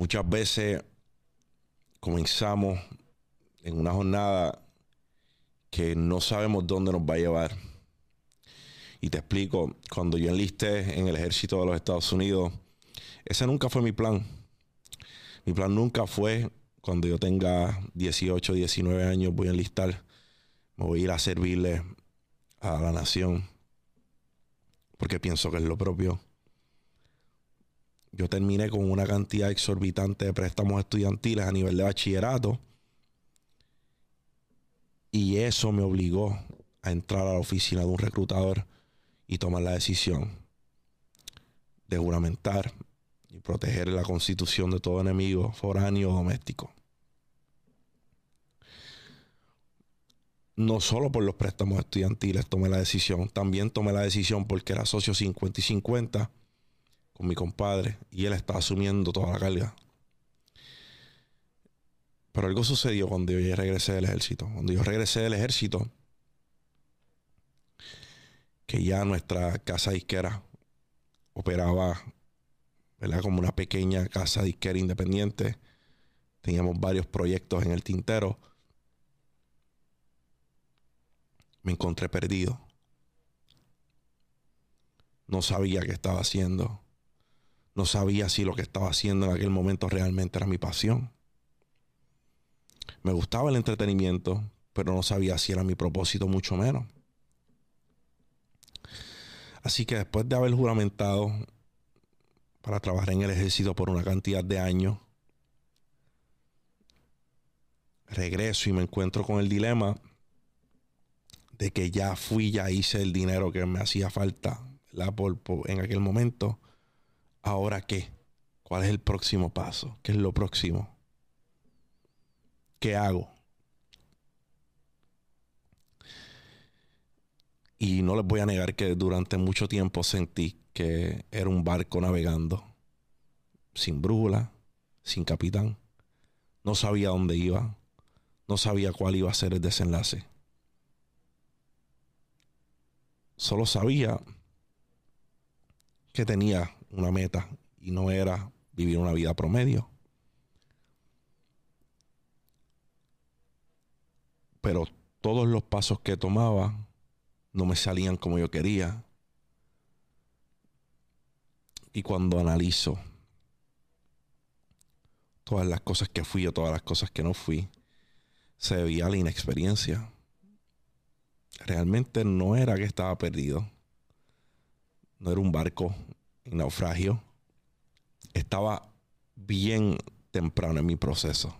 Muchas veces comenzamos en una jornada que no sabemos dónde nos va a llevar. Y te explico, cuando yo enlisté en el ejército de los Estados Unidos, ese nunca fue mi plan. Mi plan nunca fue cuando yo tenga 18, 19 años voy a enlistar, me voy a ir a servirle a la nación, porque pienso que es lo propio. Yo terminé con una cantidad exorbitante de préstamos estudiantiles a nivel de bachillerato. Y eso me obligó a entrar a la oficina de un reclutador y tomar la decisión de juramentar y proteger la constitución de todo enemigo foráneo o doméstico. No solo por los préstamos estudiantiles tomé la decisión, también tomé la decisión porque era socio 50 y 50 con mi compadre y él estaba asumiendo toda la carga. Pero algo sucedió cuando yo regresé del ejército. Cuando yo regresé del ejército, que ya nuestra casa disquera operaba como una pequeña casa disquera independiente. Teníamos varios proyectos en el tintero. Me encontré perdido. No sabía qué estaba haciendo. No sabía si lo que estaba haciendo en aquel momento realmente era mi pasión. Me gustaba el entretenimiento, pero no sabía si era mi propósito, mucho menos. Así que después de haber juramentado para trabajar en el ejército por una cantidad de años, regreso y me encuentro con el dilema de que ya fui, ya hice el dinero que me hacía falta en aquel momento ¿Ahora qué? ¿Cuál es el próximo paso? ¿Qué es lo próximo? ¿Qué hago? Y no les voy a negar que durante mucho tiempo sentí que era un barco navegando, sin brújula, sin capitán. No sabía dónde iba, no sabía cuál iba a ser el desenlace. Solo sabía que tenía una meta y no era vivir una vida promedio. Pero todos los pasos que tomaba no me salían como yo quería. Y cuando analizo todas las cosas que fui o todas las cosas que no fui, se debía a la inexperiencia. Realmente no era que estaba perdido. No era un barco naufragio, estaba bien temprano en mi proceso.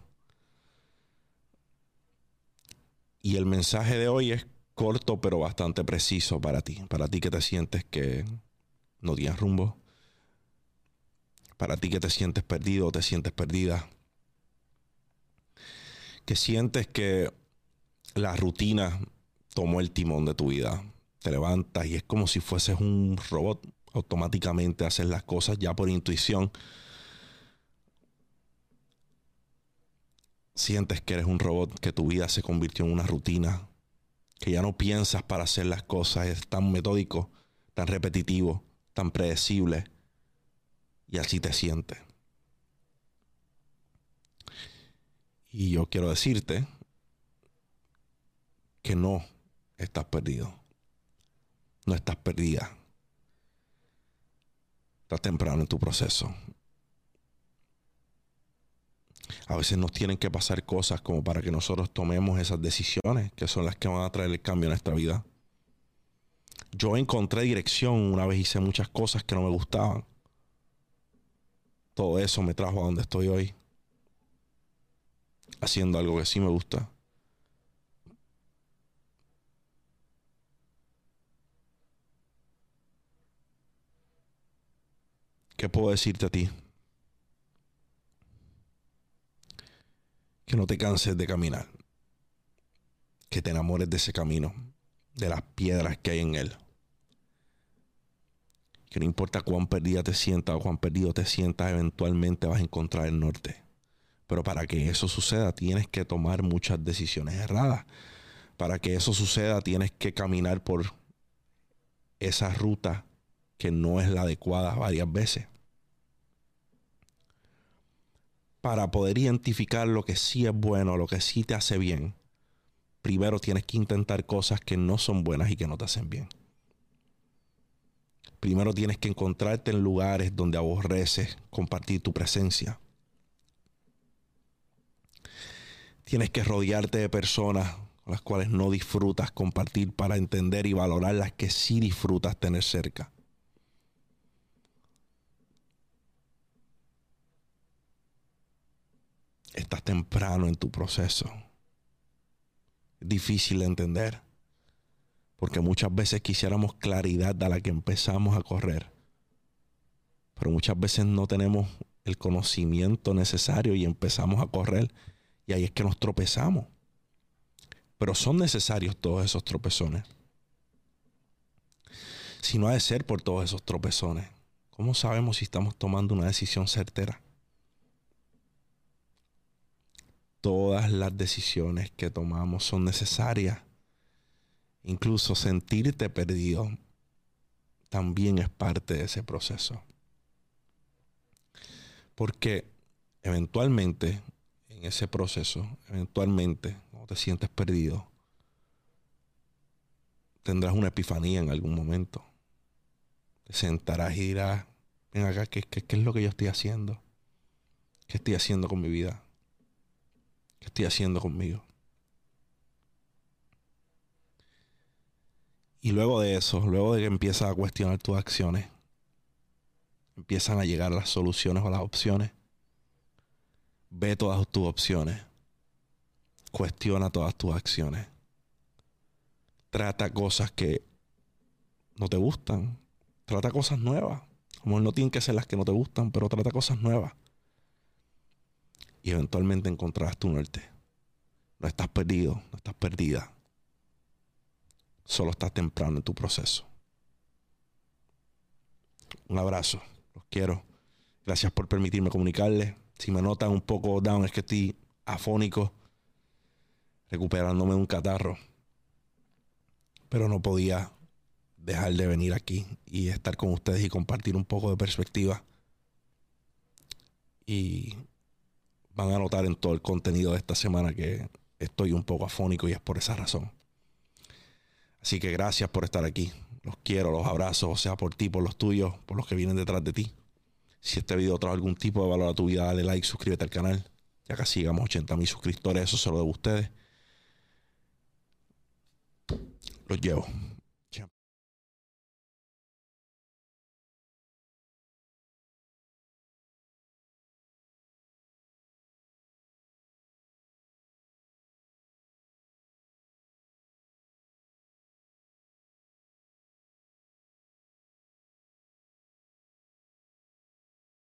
Y el mensaje de hoy es corto pero bastante preciso para ti. Para ti que te sientes que no tienes rumbo. Para ti que te sientes perdido o te sientes perdida. Que sientes que la rutina tomó el timón de tu vida. Te levantas y es como si fueses un robot automáticamente hacer las cosas ya por intuición. Sientes que eres un robot, que tu vida se convirtió en una rutina, que ya no piensas para hacer las cosas, es tan metódico, tan repetitivo, tan predecible, y así te sientes. Y yo quiero decirte que no estás perdido. No estás perdida. Estás temprano en tu proceso. A veces nos tienen que pasar cosas como para que nosotros tomemos esas decisiones que son las que van a traer el cambio en nuestra vida. Yo encontré dirección, una vez hice muchas cosas que no me gustaban. Todo eso me trajo a donde estoy hoy. Haciendo algo que sí me gusta. ¿Qué puedo decirte a ti? Que no te canses de caminar. Que te enamores de ese camino, de las piedras que hay en él. Que no importa cuán perdida te sientas o cuán perdido te sientas, eventualmente vas a encontrar el norte. Pero para que eso suceda, tienes que tomar muchas decisiones erradas. Para que eso suceda, tienes que caminar por esa ruta que no es la adecuada varias veces. para poder identificar lo que sí es bueno, lo que sí te hace bien, primero tienes que intentar cosas que no son buenas y que no te hacen bien. Primero tienes que encontrarte en lugares donde aborreces compartir tu presencia. Tienes que rodearte de personas con las cuales no disfrutas compartir para entender y valorar las que sí disfrutas tener cerca. Estás temprano en tu proceso. Es difícil de entender. Porque muchas veces quisiéramos claridad a la que empezamos a correr. Pero muchas veces no tenemos el conocimiento necesario y empezamos a correr. Y ahí es que nos tropezamos. Pero son necesarios todos esos tropezones. Si no ha de ser por todos esos tropezones, ¿cómo sabemos si estamos tomando una decisión certera? Todas las decisiones que tomamos son necesarias Incluso sentirte perdido también es parte de ese proceso. Porque eventualmente, en ese proceso, eventualmente, cuando te sientes perdido, tendrás una epifanía en algún momento. Te sentarás y dirás, ven acá, ¿qué, qué, es lo que yo estoy haciendo? ¿Qué estoy haciendo con mi vida? ¿Qué estoy haciendo conmigo? Y luego de eso, luego de que empiezas a cuestionar tus acciones, empiezan a llegar las soluciones o las opciones. Ve todas tus opciones. Cuestiona todas tus acciones. Trata cosas que no te gustan. Trata cosas nuevas. Como no tienen que ser las que no te gustan, pero trata cosas nuevas. Y eventualmente encontrarás tu norte. No estás perdido, no estás perdida solo estás temprano en tu proceso. Un abrazo, los quiero. Gracias por permitirme comunicarles. Si me notan un poco down es que estoy afónico, recuperándome de un catarro. Pero no podía dejar de venir aquí y estar con ustedes y compartir un poco de perspectiva. Y van a notar en todo el contenido de esta semana que estoy un poco afónico y es por esa razón. Así que gracias por estar aquí. Los quiero, los abrazo, o sea por ti, por los tuyos, por los que vienen detrás de ti. Si este video trae algún tipo de valor a tu vida, dale like, suscríbete al canal. Ya casi llegamos a 80 mil suscriptores, eso se lo debo a ustedes. Los llevo.